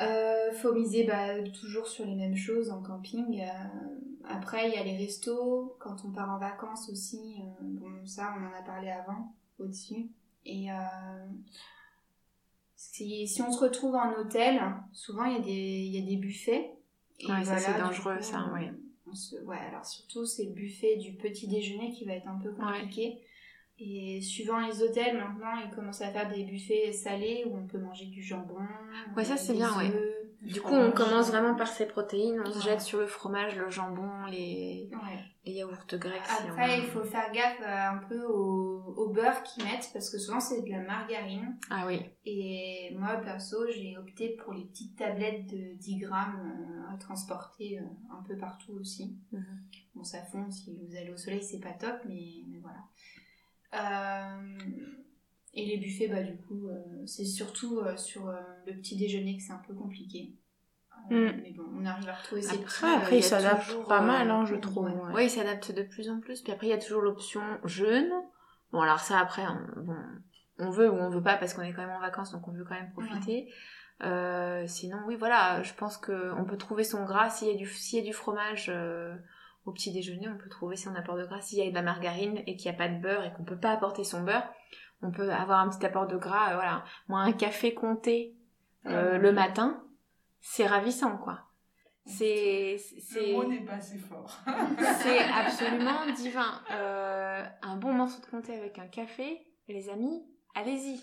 Euh, faut miser bah, toujours sur les mêmes choses en camping. Euh, après, il y a les restos. Quand on part en vacances aussi, euh, bon, ça, on en a parlé avant, au-dessus. Et si, si on se retrouve en hôtel, souvent il y a des, il y a des buffets. Et Ouais, ça, c'est dangereux, coup, ça, ouais. on se- ouais, alors surtout c'est le buffet du petit déjeuner qui va être un peu compliqué. Et suivant les hôtels, maintenant, ils commencent à faire des buffets salés où on peut manger du jambon. Ouais, ça, euh, c'est bien, ouais. Du coup, on commence vraiment par ces protéines, on se jette sur le fromage, le jambon, les, Ouais. les yaourts grecs. si on Après, il faut faire gaffe euh, un peu au, au beurre qu'ils mettent parce que souvent c'est de la margarine. Ah oui. Et moi, perso, j'ai opté pour les petites tablettes de 10 grammes euh, à transporter un peu partout aussi. Mhm. Bon, ça fond, si vous allez au soleil, c'est pas top, mais, mais voilà. Euh, et les buffets, bah du coup, euh, c'est surtout euh, sur euh, le petit déjeuner que c'est un peu compliqué. Euh, Mm. Mais bon, on arrive à retrouver ces Après, petits... euh, après, il s'adapte pas mal, hein, je trouve. ouais. ouais. Oui, il s'adapte de plus en plus. Puis après, il y a toujours l'option jeûne. Bon, alors ça, après, on, bon, on veut ou on veut pas parce qu'on est quand même en vacances, donc on veut quand même profiter. Euh, sinon, oui, voilà, je pense que on peut trouver son gras. S'il y a du, s'il y a du fromage euh, au petit déjeuner, on peut trouver son apport de gras. S'il y a de la margarine et qu'il n'y a pas de beurre et qu'on peut pas apporter son beurre, on peut avoir un petit apport de gras. euh, voilà, moi, un café compté euh, le matin, c'est ravissant, quoi. C'est, Le c'est, mot n'est pas assez fort. c'est absolument divin. Euh, un bon morceau de comté avec un café, les amis, allez-y.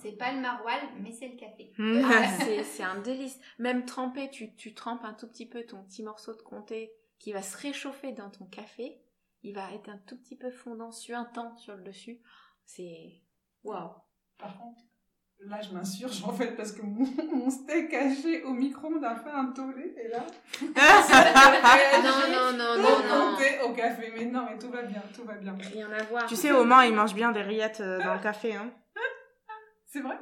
C'est pas le maroilles, mais c'est le café. Ah, c'est, c'est un délice. Même trempé, tu, tu trempes un tout petit peu ton petit morceau de comté qui va se réchauffer dans ton café. Il va être un tout petit peu fondant, suintant sur le dessus. C'est waouh. Par contre, là, je m'insurge en fait parce que mon, mon steak haché au micro-ondes a fait un tollé et là. Non, non, non, non, non. au café. Mais non, mais tout va bien, tout va bien. Rien à voir. Tu sais, au Mans, ils mangent bien des rillettes euh, dans le café. Hein. C'est vrai?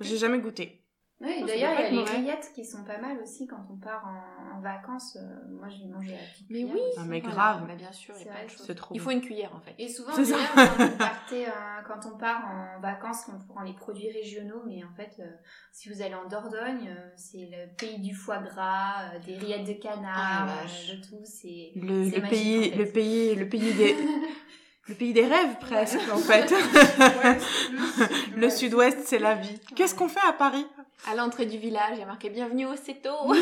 J'ai jamais goûté. Oui, d'ailleurs, il y a les rillettes qui sont pas mal aussi quand on part en, en vacances. Euh, moi, je les mange à la petite Mais oui. aussi. Ah, mais grave. Bah, bien sûr, il y C'est a plein de vrai. choses. C'est trop Il faut une cuillère en fait. Et souvent, quand, partez, euh, quand on part en vacances, on prend les produits régionaux, mais en fait, euh, si vous allez en Dordogne, euh, c'est le pays du foie gras, euh, des rillettes de Ah, canard, euh, vache. de tout. C'est Le, le magique, pays, en fait. le pays, le pays des, le pays des rêves presque en fait. Le sud-ouest, c'est la vie. Qu'est-ce qu'on fait à Paris? À l'entrée du village, il y a marqué Bienvenue au Céto.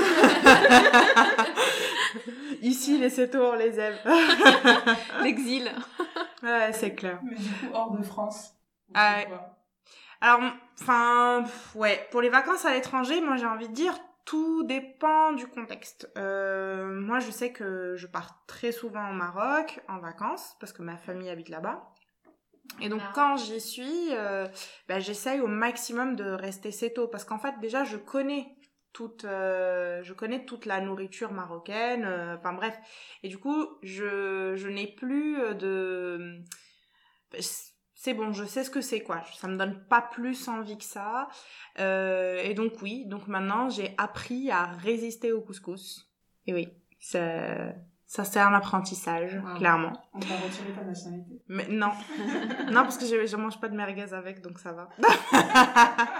Ici, les Cétos, on les aime. L'exil. ouais, c'est clair. Mais du coup, hors de France. Ah Alors, enfin, ouais, pour les vacances à l'étranger, moi j'ai envie de dire, tout dépend du contexte. Euh, moi, je sais que je pars très souvent au Maroc en vacances parce que ma famille habite là-bas. Et donc Ah. quand j'y suis, euh, bah, j'essaye au maximum de rester céto parce qu'en fait déjà je connais toute, euh, je connais toute la nourriture marocaine. euh, Enfin bref, et du coup je je n'ai plus de c'est bon, je sais ce que c'est quoi. Ça me donne pas plus envie que ça. Et donc oui, donc maintenant j'ai appris à résister au couscous. Et oui, ça, ça c'est un apprentissage, Wow. clairement. On t'a retiré ta nationalité. Mais non, non parce que je, je mange pas de merguez avec, donc ça va.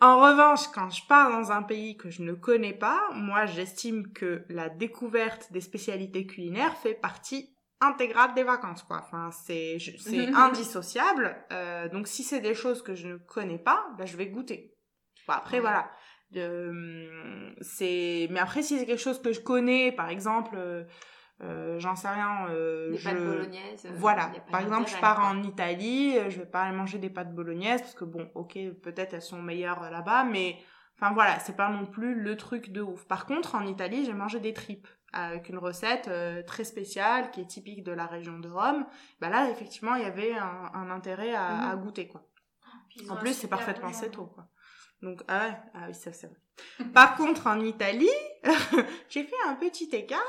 en revanche, quand je pars dans un pays que je ne connais pas, moi j'estime que la découverte des spécialités culinaires fait partie intégrale des vacances, quoi. Enfin, c'est je- c'est indissociable. Euh, donc si c'est des choses que je ne connais pas, ben, je vais goûter. Bon, après Ouais. voilà. Euh, c'est mais après si c'est quelque chose que je connais, par exemple. euh, euh, j'en sais rien. euh, Des je... pâtes bolognaises. euh, Voilà. Par exemple, je pars en Italie, euh, je vais pas aller manger des pâtes bolognaises parce que bon, ok, peut-être elles sont meilleures là-bas, mais enfin voilà, c'est pas non plus le truc de ouf. Par contre, en Italie, j'ai mangé des tripes avec une recette euh, très spéciale qui est typique de la région de Rome. Bah là, effectivement, il y avait un, un intérêt à, Mhm. à goûter quoi. Puis ont En plus, c'est parfaitement bon c'est tôt, jambon. quoi. Donc, ah ouais, ah oui, ça c'est vrai. Par contre, en Italie, j'ai fait un petit écart.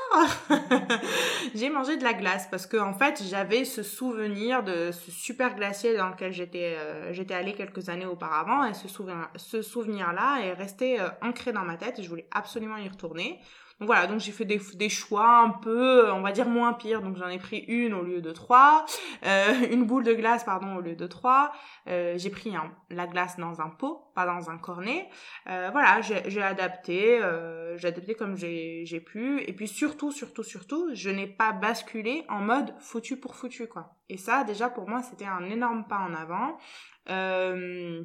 j'ai mangé de la glace parce que, en fait, j'avais ce souvenir de ce super glacier dans lequel j'étais, euh, j'étais allée quelques années auparavant et ce souvenir, ce souvenir-là est resté euh, ancré dans ma tête et je voulais absolument y retourner. Voilà, donc j'ai fait des, choix un peu, on va dire moins pires. Donc j'en ai pris une au lieu de trois, euh, une boule de glace pardon au lieu de trois. Euh, j'ai pris la glace dans un pot, pas dans un cornet. Euh, voilà, j'ai adapté, euh, j'ai adapté comme j'ai pu. Et puis surtout, surtout, surtout, je n'ai pas basculé en mode foutu pour foutu quoi. Et ça, déjà pour moi, c'était un énorme pas en avant. Euh,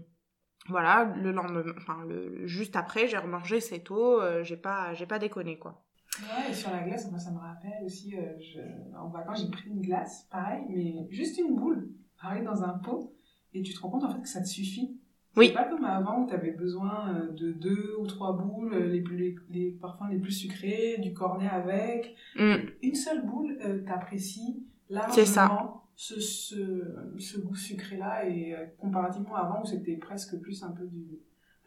voilà, le lendemain, enfin le, juste après, j'ai remangé cette eau, euh, j'ai pas, j'ai pas déconné quoi. Ouais, et sur la glace, moi ça me rappelle aussi, euh, je... en vacances j'ai pris une glace, pareil, mais juste une boule, pareil dans un pot, et tu te rends compte en fait que ça te suffit. Oui. Pas comme avant où tu avais besoin euh, de deux ou trois boules, euh, les, plus, les, les parfums les plus sucrés, du cornet avec. Mm. Une seule boule, euh, t'apprécies C'est ça. Ce, ce, ce goût sucré-là, et euh, comparativement à avant où c'était presque plus un peu du,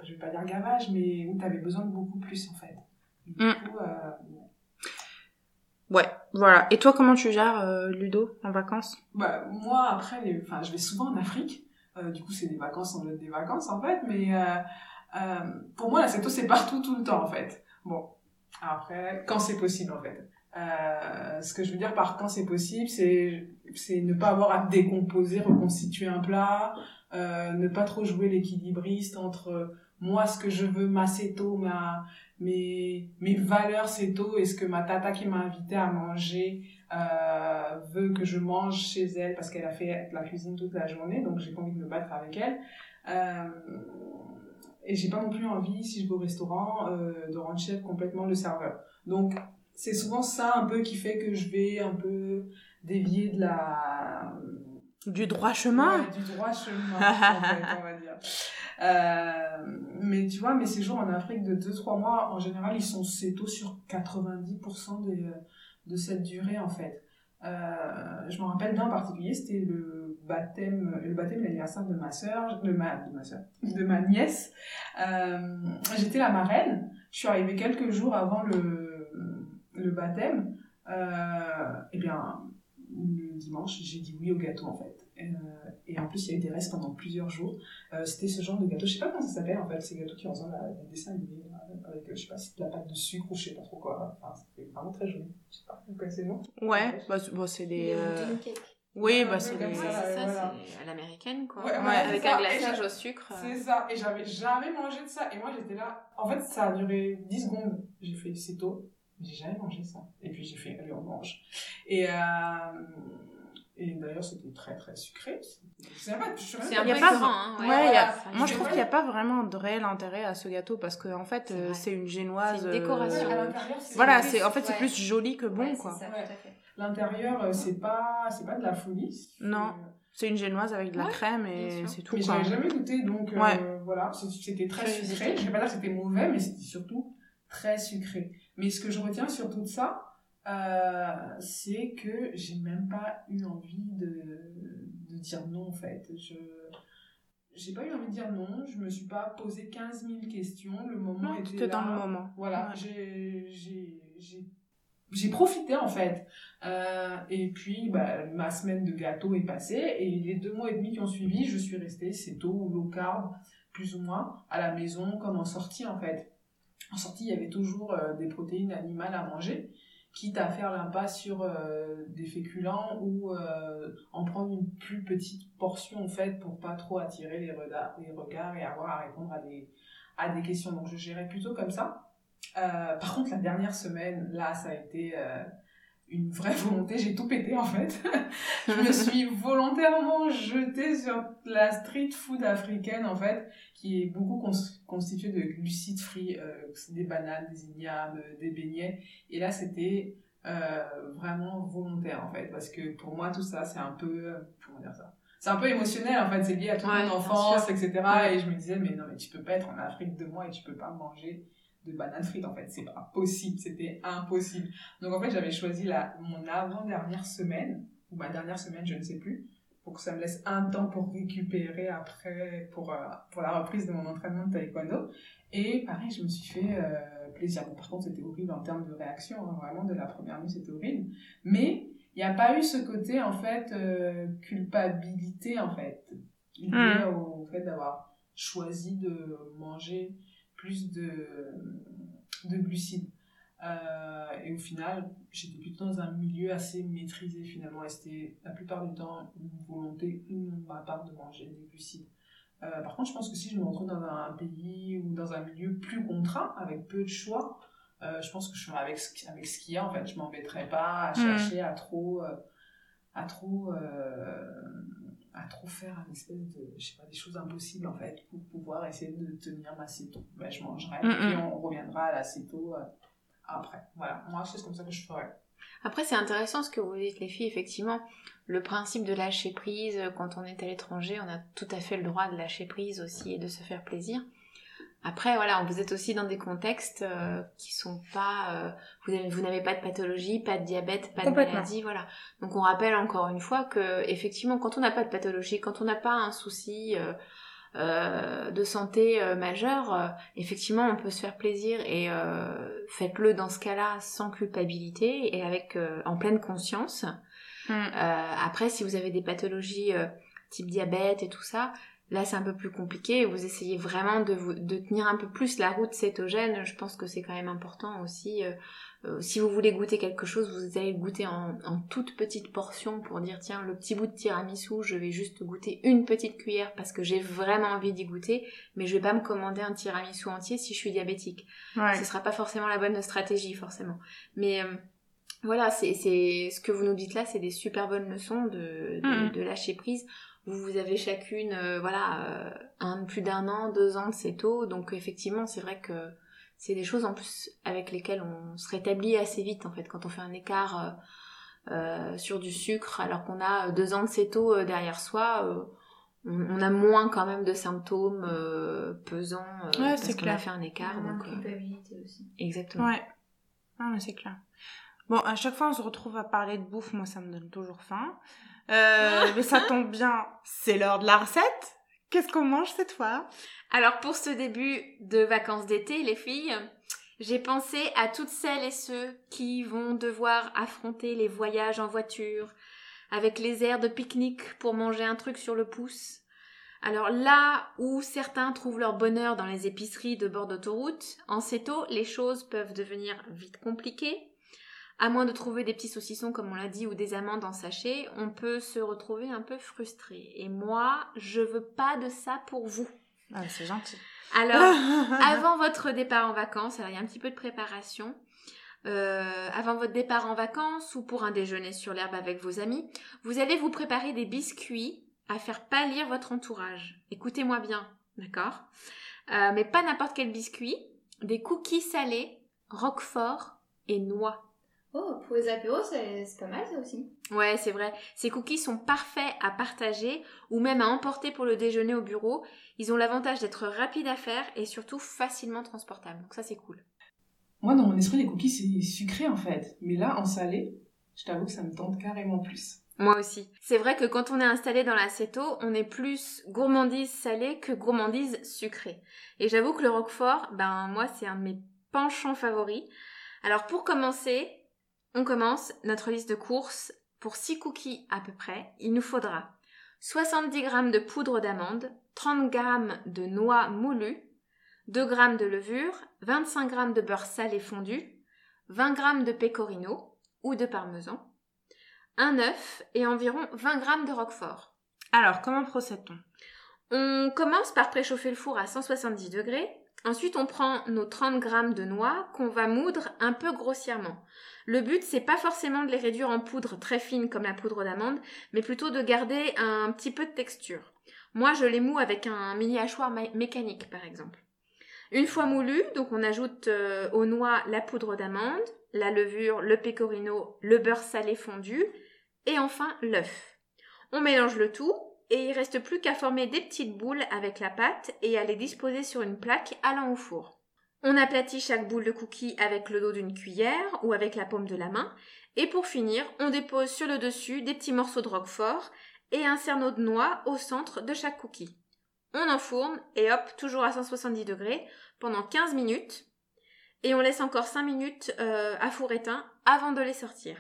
je vais pas dire gavage, mais où tu avais besoin de beaucoup plus en fait. Du Mm. coup, euh, Ouais, voilà. Et toi, comment tu gères euh, Ludo en vacances? Bah, moi, après, les... enfin, je vais souvent en Afrique. Euh, du coup, c'est des vacances en des vacances, en fait. Mais euh, euh, pour moi, la CETO, c'est partout, tout le temps, en fait. Bon, après, quand c'est possible, en fait. Euh, ce que je veux dire par quand c'est possible, c'est c'est ne pas avoir à décomposer, reconstituer un plat, euh, ne pas trop jouer l'équilibriste entre moi, ce que je veux, ma CETO, ma, mes, mes valeurs CETO et ce que ma tata qui m'a invité à manger euh, veut que je mange chez elle parce qu'elle a fait la cuisine toute la journée, donc j'ai pas envie de me battre avec elle. Euh, et j'ai pas non plus envie, si je vais au restaurant, euh, de rendre chef complètement le serveur. Donc c'est souvent ça un peu qui fait que je vais un peu dévier de la Du droit chemin Ouais, du droit chemin, en fait, on va dire. Euh, mais tu vois, mes séjours en Afrique de 2-3 mois, en général, ils sont c'est tôt sur 90% de, de cette durée, en fait. Euh, je me rappelle d'un en particulier, c'était le baptême, le baptême l'anniversaire de ma sœur, de ma, de ma sœur, de ma nièce. Euh, J'étais la marraine. Je suis arrivée quelques jours avant le, le baptême. Euh, et bien, le dimanche, j'ai dit oui au gâteau, en fait. Euh, et en plus, il y a eu des restes pendant plusieurs jours. Euh, c'était ce genre de gâteau, je sais pas comment ça s'appelle en fait, ces gâteaux qui ressemblent à des dessins animés, avec, je sais pas, si de la pâte de sucre ou je sais pas trop quoi. Enfin, c'était vraiment très joli. Je sais pas, vous connaissez le nom? Ouais, bah, c'est- bon, c'est des... Euh. Oui, bah c'est des... Ouais, ça, c'est ça, voilà. c'est à l'américaine, quoi. Ouais, ouais, avec un ça. glaçage au sucre. C'est ça, et j'avais jamais mangé de ça. Et moi j'étais là. En fait, ça a duré 10 secondes. J'ai fait c'est tôt, j'ai jamais mangé ça. Et puis j'ai fait allez, on mange. Et, euh, et d'ailleurs, c'était très très sucré. C'est pas, pas y a pas- hein. Ouais, Ouais, il y a- voilà. Moi, je trouve qu'il n'y a pas vraiment de réel intérêt à ce gâteau parce que en fait, C'est euh, une génoise. C'est une décoration. Ouais, euh, c'est Voilà, plus- c'est en fait c'est plus joli que bon Ouais, quoi. L'intérieur, c'est pas, c'est pas de la folie. Non. C'est une génoise avec de la Ouais, crème et c'est tout Mais j'avais jamais goûté, donc euh, Ouais. voilà, c'était très sucré. Je vais pas dire que c'était mauvais, mais c'était surtout très sucré. Mais ce que je retiens surtout de ça, euh, c'est que j'ai même pas eu envie de, de dire non en fait. Je j'ai pas eu envie de dire non, je me suis pas posé 15 000 questions, le moment Non, était là. dans le moment. Voilà, Ouais. j'ai profité en fait. Euh, et puis bah, ma semaine de gâteau est passée et les deux mois et demi qui ont suivi, je suis restée c'est tôt ou low carb plus ou moins à la maison comme en sortie en fait. En sortie, il y avait toujours euh, des protéines animales à manger, quitte à faire l'impasse sur euh, des féculents ou euh, en prendre une plus petite portion en fait pour pas trop attirer les regards, et avoir à répondre à des questions. Donc je gérais plutôt comme ça. Par contre, la dernière semaine, là, ça a été une vraie volonté. J'ai tout pété en fait. je me suis volontairement jetée sur la street food africaine en fait, qui est beaucoup cons- constituée de glucides frits, euh, des bananes, des ignames, euh, des beignets. Et là, c'était euh, vraiment volontaire en fait, parce que pour moi tout ça c'est un peu, euh, comment dire ça? C'est un peu émotionnel en fait, c'est lié à toute Ouais, enfance, etc. Et je me disais, mais non, mais tu peux pas être en Afrique de moi et tu peux pas manger de bananes frites en fait, c'est pas possible, c'était impossible. Donc en fait, j'avais choisi la, mon avant-dernière semaine, ou ma dernière semaine, je ne sais plus, pour que ça me laisse un temps pour récupérer après, pour, euh, pour la reprise de mon entraînement de taekwondo. Et pareil, je me suis fait euh, plaisir. Bon, par contre, c'était horrible en termes de réaction, hein, vraiment, de la première nuit, c'était horrible. Mais il n'y a pas eu ce côté, en fait, euh, culpabilité, en fait, lié Mm. au fait d'avoir choisi de manger plus de, de glucides. Euh, et au final, j'étais plutôt dans un milieu assez maîtrisé finalement. Et c'était la plupart du temps une volonté de ma part de manger des glucides. Euh, par contre, je pense que si je me retrouve dans un pays ou dans un milieu plus contraint, avec peu de choix, euh, je pense que je ferai avec ce, avec ce qu'il y a en fait. Je m'embêterai pas à chercher à trop, à trop, à trop faire un espèce de, je sais pas, des choses impossibles en fait pour pouvoir essayer de tenir ma céto. Ben, je mangerai Mm, et puis on reviendra à la céto euh, après. Voilà, moi c'est comme ça que je ferais. Après, c'est intéressant ce que vous dites, les filles. Effectivement, le principe de lâcher prise, euh, quand on est à l'étranger, on a tout à fait le droit de lâcher prise aussi et de se faire plaisir. Après, voilà, vous êtes aussi dans des contextes euh, qui sont pas... euh, vous avez- vous n'avez pas de pathologie, pas de diabète, pas de maladie, voilà. Donc on rappelle encore une fois que, effectivement, quand on n'a pas de pathologie, quand on n'a pas un souci euh, euh, de santé majeur, effectivement, on peut se faire plaisir et faites-le dans ce cas-là sans culpabilité et avec en pleine conscience. Mm. Après, si vous avez des pathologies type diabète et tout ça, là c'est un peu plus compliqué. Vous essayez vraiment de, vous, de tenir un peu plus la route cétogène. Je pense que c'est quand même important aussi. Euh, euh, si vous voulez goûter quelque chose, vous allez le goûter en, en toute petite portion pour dire tiens le petit bout de tiramisu, je vais juste goûter une petite cuillère parce que j'ai vraiment envie d'y goûter, mais je vais pas me commander un tiramisu entier si je suis diabétique Ouais. ce sera pas forcément la bonne stratégie forcément mais euh, voilà c'est ce que vous nous dites là c'est des super bonnes leçons de de, de lâcher prise vous vous avez chacune euh, voilà euh, un plus d'un an deux ans de CETO donc effectivement c'est vrai que c'est des choses en plus avec lesquelles on se rétablit assez vite en fait quand on fait un écart euh, euh, sur du sucre alors qu'on a deux ans de CETO euh, derrière soi euh, on, on a moins quand même de symptômes euh, pesants euh, Ouais, parce c'est qu'on clair. a fait un écart donc euh, culpabilité aussi. Exactement. Ouais. Ah, mais c'est clair. Bon, à chaque fois, on se retrouve à parler de bouffe. Moi, ça me donne toujours faim. Euh, mais ça tombe bien, c'est l'heure de la recette. Qu'est-ce qu'on mange cette fois? Alors pour ce début de vacances d'été, les filles, j'ai pensé à toutes celles et ceux qui vont devoir affronter les voyages en voiture, avec les airs de pique-nique pour manger un truc sur le pouce. Alors là où certains trouvent leur bonheur dans les épiceries de bord d'autoroute, en CETO, les choses peuvent devenir vite compliquées. À moins de trouver des petits saucissons, comme on l'a dit, ou des amandes en sachet, on peut se retrouver un peu frustré. Et moi, je veux pas de ça pour vous. ah, C'est gentil. Alors, avant votre départ en vacances, alors il y a un petit peu de préparation. Euh, avant votre départ en vacances ou pour un déjeuner sur l'herbe avec vos amis, vous allez vous préparer des biscuits à faire pâlir votre entourage. Écoutez-moi bien, d'accord? Euh, Mais pas n'importe quel biscuit, des cookies salés, roquefort et noix. Oh, pour les apéros, c'est pas mal ça aussi. Ouais, c'est vrai. Ces cookies sont parfaits à partager ou même à emporter pour le déjeuner au bureau. Ils ont l'avantage d'être rapides à faire et surtout facilement transportables. Donc ça, c'est cool. Moi, dans mon esprit, les cookies, c'est sucré en fait. Mais là, en salé, je t'avoue que ça me tente carrément plus. Moi aussi. C'est vrai que quand on est installé dans la CETO, on est plus gourmandise salée que gourmandise sucrée. Et j'avoue que le roquefort, ben moi, c'est un de mes penchants favoris. Alors pour commencer, on commence notre liste de courses. Pour 6 cookies à peu près, il nous faudra 70 g de poudre d'amande, 30 g de noix moulues, 2 g de levure, 25 g de beurre salé fondu, 20 g de pecorino ou de parmesan, un œuf et environ 20 g de roquefort. Alors, comment procède-t-on? On commence par préchauffer le four à 170 degrés. Ensuite, on prend nos 30 g de noix qu'on va moudre un peu grossièrement. Le but, c'est pas forcément de les réduire en poudre très fine comme la poudre d'amande, mais plutôt de garder un petit peu de texture. Moi, je les moue avec un mini hachoir mé- mécanique, par exemple. Une fois moulu, donc on ajoute euh, aux noix la poudre d'amande, la levure, le pecorino, le beurre salé fondu et enfin l'œuf. On mélange le tout et il reste plus qu'à former des petites boules avec la pâte et à les disposer sur une plaque allant au four. On aplatit chaque boule de cookie avec le dos d'une cuillère ou avec la paume de la main et pour finir, on dépose sur le dessus des petits morceaux de roquefort et un cerneau de noix au centre de chaque cookie. On enfourne et hop, toujours à 170 degrés pendant 15 minutes et on laisse encore 5 minutes euh, à four éteint avant de les sortir.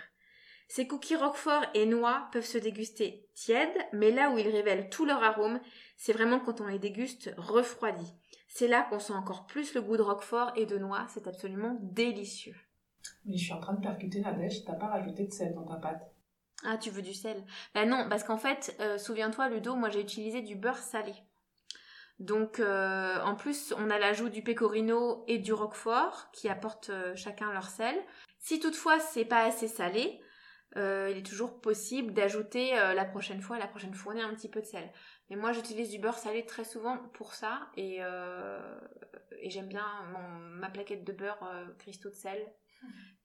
Ces cookies roquefort et noix peuvent se déguster tièdes, mais là où ils révèlent tout leur arôme, c'est vraiment quand on les déguste refroidis. C'est là qu'on sent encore plus le goût de roquefort et de noix, c'est absolument délicieux. Mais je suis en train de percuter la dèche, t'as pas rajouté de sel dans ta pâte. Ah, tu veux du sel? Ben non, parce qu'en fait, euh, souviens-toi, Ludo, moi j'ai utilisé du beurre salé. Donc, euh, en plus, on a l'ajout du pecorino et du roquefort qui apportent euh, chacun leur sel. Si toutefois c'est pas assez salé, il est toujours possible d'ajouter euh, la prochaine fois, la prochaine fournée, un petit peu de sel. Mais moi, j'utilise du beurre salé très souvent pour ça et, euh, et j'aime bien mon, ma plaquette de beurre euh, cristaux de sel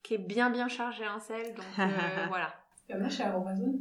qui est bien bien chargée en sel. Donc euh, voilà. Il y en a chez Aromazone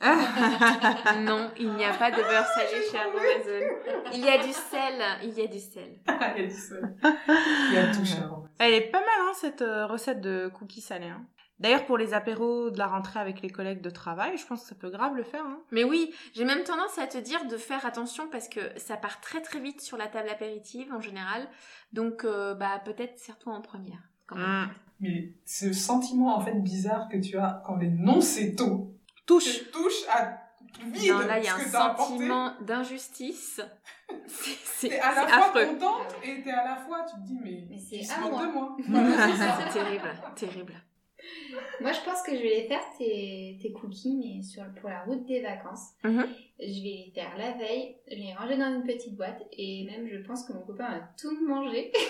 Non, il n'y a pas de beurre salé chez Amazon. Il y a du sel, il y a du sel. Il y a du sel. Il y a tout chez Aromazone. Elle est pas mal, hein, cette euh, recette de cookies salés. hein. D'ailleurs, pour les apéros de la rentrée avec les collègues de travail, je pense que ça peut grave le faire. Hein. Mais oui, j'ai même tendance à te dire de faire attention parce que ça part très très vite sur la table apéritive en général. Donc euh, bah peut-être sers-toi en première. quand même. Mm. Mais ce sentiment en fait bizarre que tu as quand les non-cétos Touche. te touchent à vide Non, là il y a ce un sentiment d'injustice. C'est à la fois affreux. contente et t'es à la fois, tu te dis, mais, Mais c'est à moi. moi. C'est terrible, terrible. Moi, je pense que je vais les faire tes, tes cookies, mais sur, pour la route des vacances. Mhm. Je vais les faire la veille, je vais les ranger dans une petite boîte, et même je pense que mon copain va tout manger.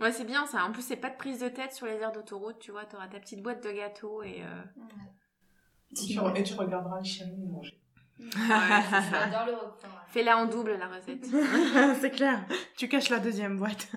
Ouais, c'est bien ça. En plus, c'est pas de prise de tête sur les aires d'autoroute, tu vois. T'auras ta petite boîte de gâteaux et. euh, Et tu, et tu regarderas le chien manger. J'adore le repas. Fais-la en double la recette. c'est clair. Tu caches la deuxième boîte.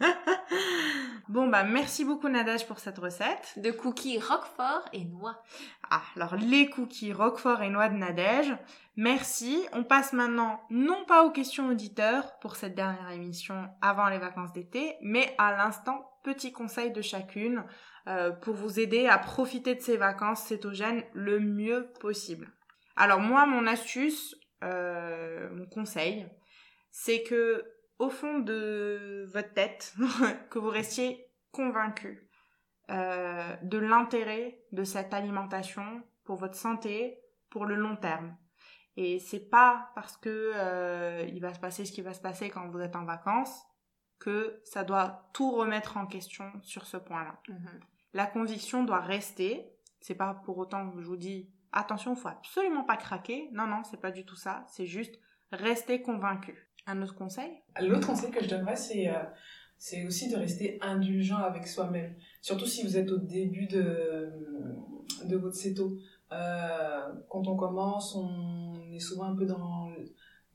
Bon, bah, merci beaucoup, Nadège, pour cette recette. De cookies roquefort et noix. Ah, alors, les cookies Roquefort et noix de Nadège. Merci. On passe maintenant, non pas aux questions auditeurs pour cette dernière émission avant les vacances d'été, mais à l'instant, petit conseil de chacune euh, pour vous aider à profiter de ces vacances cétogènes le mieux possible. Alors, moi, mon astuce, euh, mon conseil, c'est que au fond de votre tête, que vous restiez convaincu euh, de l'intérêt de cette alimentation pour votre santé, pour le long terme. Et c'est pas parce que euh, il va se passer ce qui va se passer quand vous êtes en vacances que ça doit tout remettre en question sur ce point-là. Mhm. La conviction doit rester. C'est pas pour autant que je vous dis attention, faut absolument pas craquer. Non, non, c'est pas du tout ça. C'est juste rester convaincu. Un autre conseil? L'autre conseil que je donnerais, c'est euh, c'est aussi de rester indulgent avec soi-même. Surtout si vous êtes au début de, de votre céto. Euh, quand on commence, on est souvent un peu dans,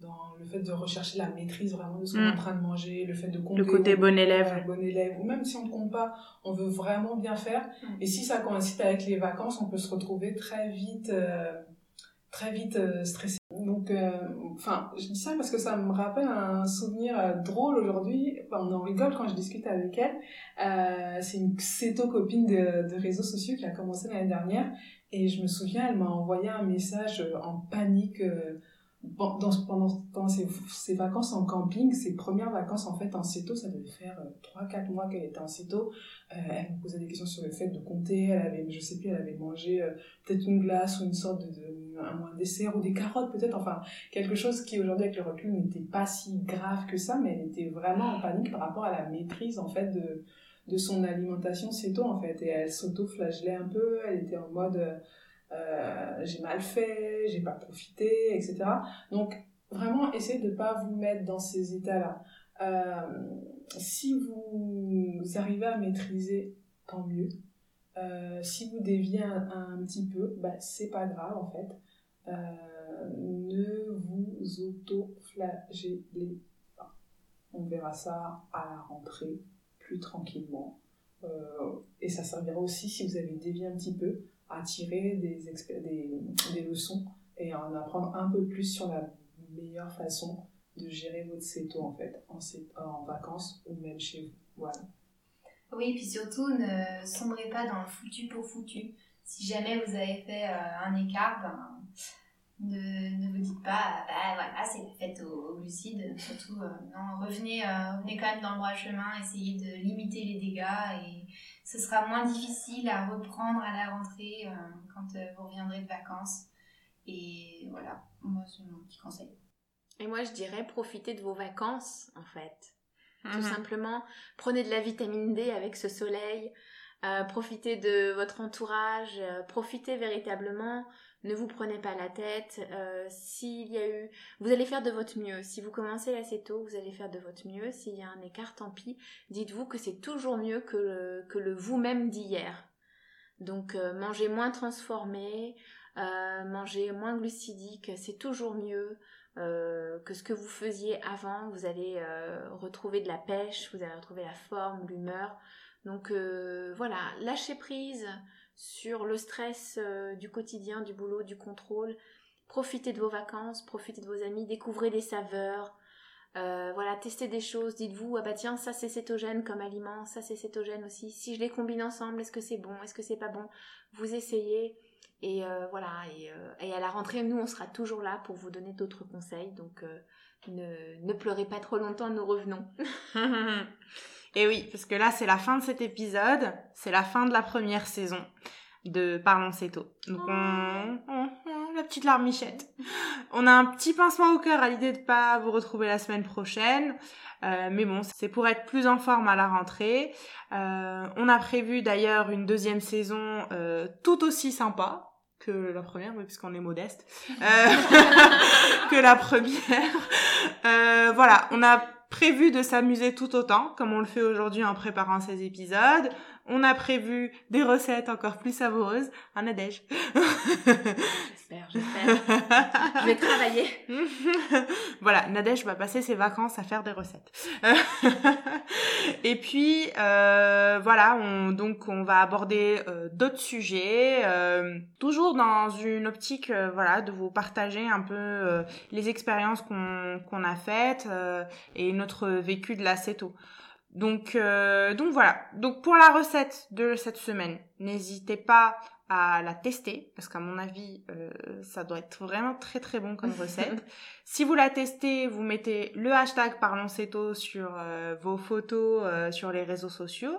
dans le fait de rechercher la maîtrise vraiment de ce qu'on est Mm. en train de manger, le fait de compter. Le côté bon élève. Ouais, bon élève. Ou même si on ne compte pas, on veut vraiment bien faire. Mm. Et si ça coïncide avec les vacances, on peut se retrouver très vite, euh, très vite euh, stressé. Donc, euh, enfin, je dis ça parce que ça me rappelle un souvenir euh, drôle aujourd'hui. On en rigole quand je discute avec elle. C'est une céto copine de, de réseaux sociaux qui a commencé l'année dernière. Et je me souviens, elle m'a envoyé un message en panique dans, pendant, pendant ses, ses vacances en camping, ses premières vacances en fait en céto. Ça devait faire euh, 3-4 mois qu'elle était en. Euh, elle me posait des questions sur le fait de compter. Elle avait, je sais plus, elle avait mangé peut-être une glace ou une sorte de un, un dessert ou des carottes peut-être. Enfin, quelque chose qui aujourd'hui avec le recul n'était pas si grave que ça, mais elle était vraiment en panique par rapport à la maîtrise en fait de de son alimentation céto en fait. Et elle s'auto-flagellait un peu. Elle était en mode euh, j'ai mal fait, j'ai pas profité, etc. Donc vraiment essayez de pas vous mettre dans ces états-là. Euh, si vous arrivez à maîtriser, tant mieux. Euh, si vous déviez un, un petit peu, bah, c'est pas grave en fait. Euh, ne vous auto-flagellez pas. On verra ça à la rentrée, plus tranquillement. Euh, et ça servira aussi, si vous avez dévié un petit peu, à tirer des, des, leçons et en apprendre un peu plus sur la meilleure façon de gérer votre CETO en fait, en, en vacances ou même chez vous. Voilà. Oui, puis surtout, ne sombrez pas dans le foutu pour foutu. Si jamais vous avez fait euh, un écart, ben, ne, ne, vous dites pas, bah voilà, c'est la fête aux, glucides. Surtout, euh, non, revenez, euh, revenez quand même dans le droit chemin, essayez de limiter les dégâts et ce sera moins difficile à reprendre à la rentrée quand vous reviendrez de vacances. Et voilà, moi, c'est mon petit conseil. Et moi, je dirais profitez de vos vacances, en fait. Tout mhm. simplement, prenez de la vitamine D avec ce soleil, euh, profitez de votre entourage, euh, profitez véritablement, ne vous prenez pas la tête. Euh, s'il y a eu, vous allez faire de votre mieux. Si vous commencez assez tôt, vous allez faire de votre mieux. S'il y a un écart, tant pis. Dites-vous que c'est toujours mieux que le, que le vous-même d'hier. Donc mangez moins transformé, mangez moins glucidique, c'est toujours mieux. Euh, que ce que vous faisiez avant. Vous allez euh, retrouver de la pêche, vous allez retrouver la forme, l'humeur. Donc euh, voilà, lâchez prise sur le stress du quotidien, du boulot, du contrôle. Profitez de vos vacances, profitez de vos amis, découvrez des saveurs. voilà, testez des choses, dites-vous, ah bah tiens, ça c'est cétogène comme aliment, ça c'est cétogène aussi. Si je les combine ensemble, est-ce que c'est bon, est-ce que c'est pas bon? Vous essayez. Et euh, voilà, euh, et, à la rentrée, nous, on sera toujours là pour vous donner d'autres conseils. Donc, euh, ne, pleurez pas trop longtemps, nous revenons. et oui, parce que là, c'est la fin de cet épisode. C'est la fin de la première saison de Parlons Céto. Donc, on, la petite larmichette. On a un petit pincement au cœur à l'idée de pas vous retrouver la semaine prochaine. Euh, mais bon, c'est pour être plus en forme à la rentrée. Euh, on a prévu d'ailleurs une deuxième saison euh, tout aussi sympa que la première, oui, puisqu'on est modeste, que la première. voilà, on a prévu de s'amuser tout autant, comme on le fait aujourd'hui en préparant ces épisodes. On a prévu des recettes encore plus savoureuses. Un Nadège. j'espère, j'espère. Je vais travailler. voilà, Nadège va passer ses vacances à faire des recettes. Et puis, euh, voilà, on, donc on va aborder euh, d'autres sujets, euh, toujours dans une optique, voilà, de vous partager un peu les expériences qu'on qu'on a faites et notre vécu de la CETO. Donc, euh, donc voilà. Donc pour la recette de cette semaine, n'hésitez pas à la tester parce qu'à mon avis, euh, ça doit être vraiment très très bon comme recette. si vous la testez, vous mettez le hashtag Parlonceto sur euh, vos photos sur les réseaux sociaux.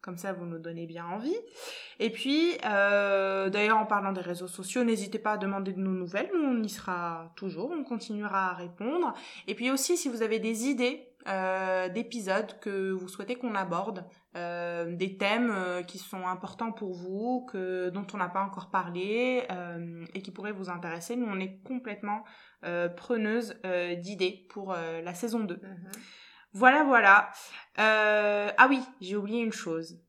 Comme ça, vous nous donnez bien envie. Et puis, d'ailleurs, en parlant des réseaux sociaux, n'hésitez pas à demander de nos nouvelles. on y sera toujours. On continuera à répondre. Et puis aussi, si vous avez des idées euh, d'épisodes que vous souhaitez qu'on aborde, euh, des thèmes euh, qui sont importants pour vous, que dont on n'a pas encore parlé et qui pourraient vous intéresser. Nous, on est complètement preneuse d'idées pour la saison 2. Mhm. Voilà, voilà. ah oui, j'ai oublié une chose.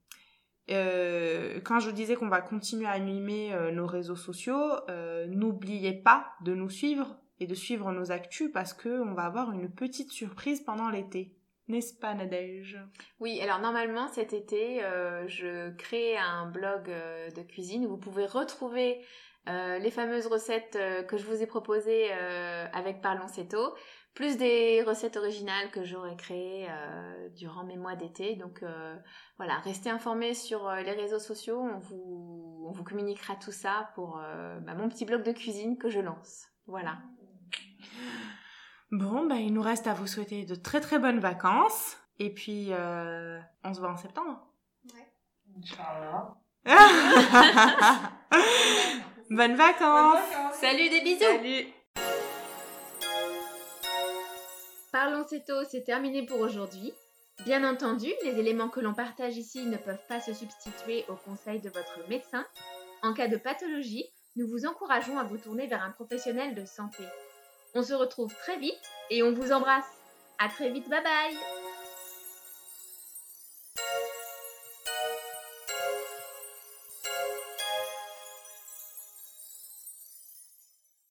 quand je disais qu'on va continuer à animer nos réseaux sociaux, n'oubliez pas de nous suivre et de suivre nos actus parce que on va avoir une petite surprise pendant l'été. N'est-ce pas Nadège? Oui, alors normalement cet été, euh, je crée un blog euh, de cuisine où vous pouvez retrouver euh, les fameuses recettes que je vous ai proposées avec Parlons Céto, plus des recettes originales que j'aurais créées durant mes mois d'été. Donc voilà, restez informés sur les réseaux sociaux, on vous, communiquera tout ça pour bah, mon petit blog de cuisine que je lance. Voilà. Bon, bah, il nous reste à vous souhaiter de très très bonnes vacances. Et puis, euh, on se voit en septembre. Ouais. Inch'Allah. bonnes, vacances. Salut, des bisous. Salut. Parlons Céto, c'est terminé pour aujourd'hui. Bien entendu, les éléments que l'on partage ici ne peuvent pas se substituer aux conseils de votre médecin. En cas de pathologie, nous vous encourageons à vous tourner vers un professionnel de santé. On se retrouve très vite et on vous embrasse. À très vite, bye bye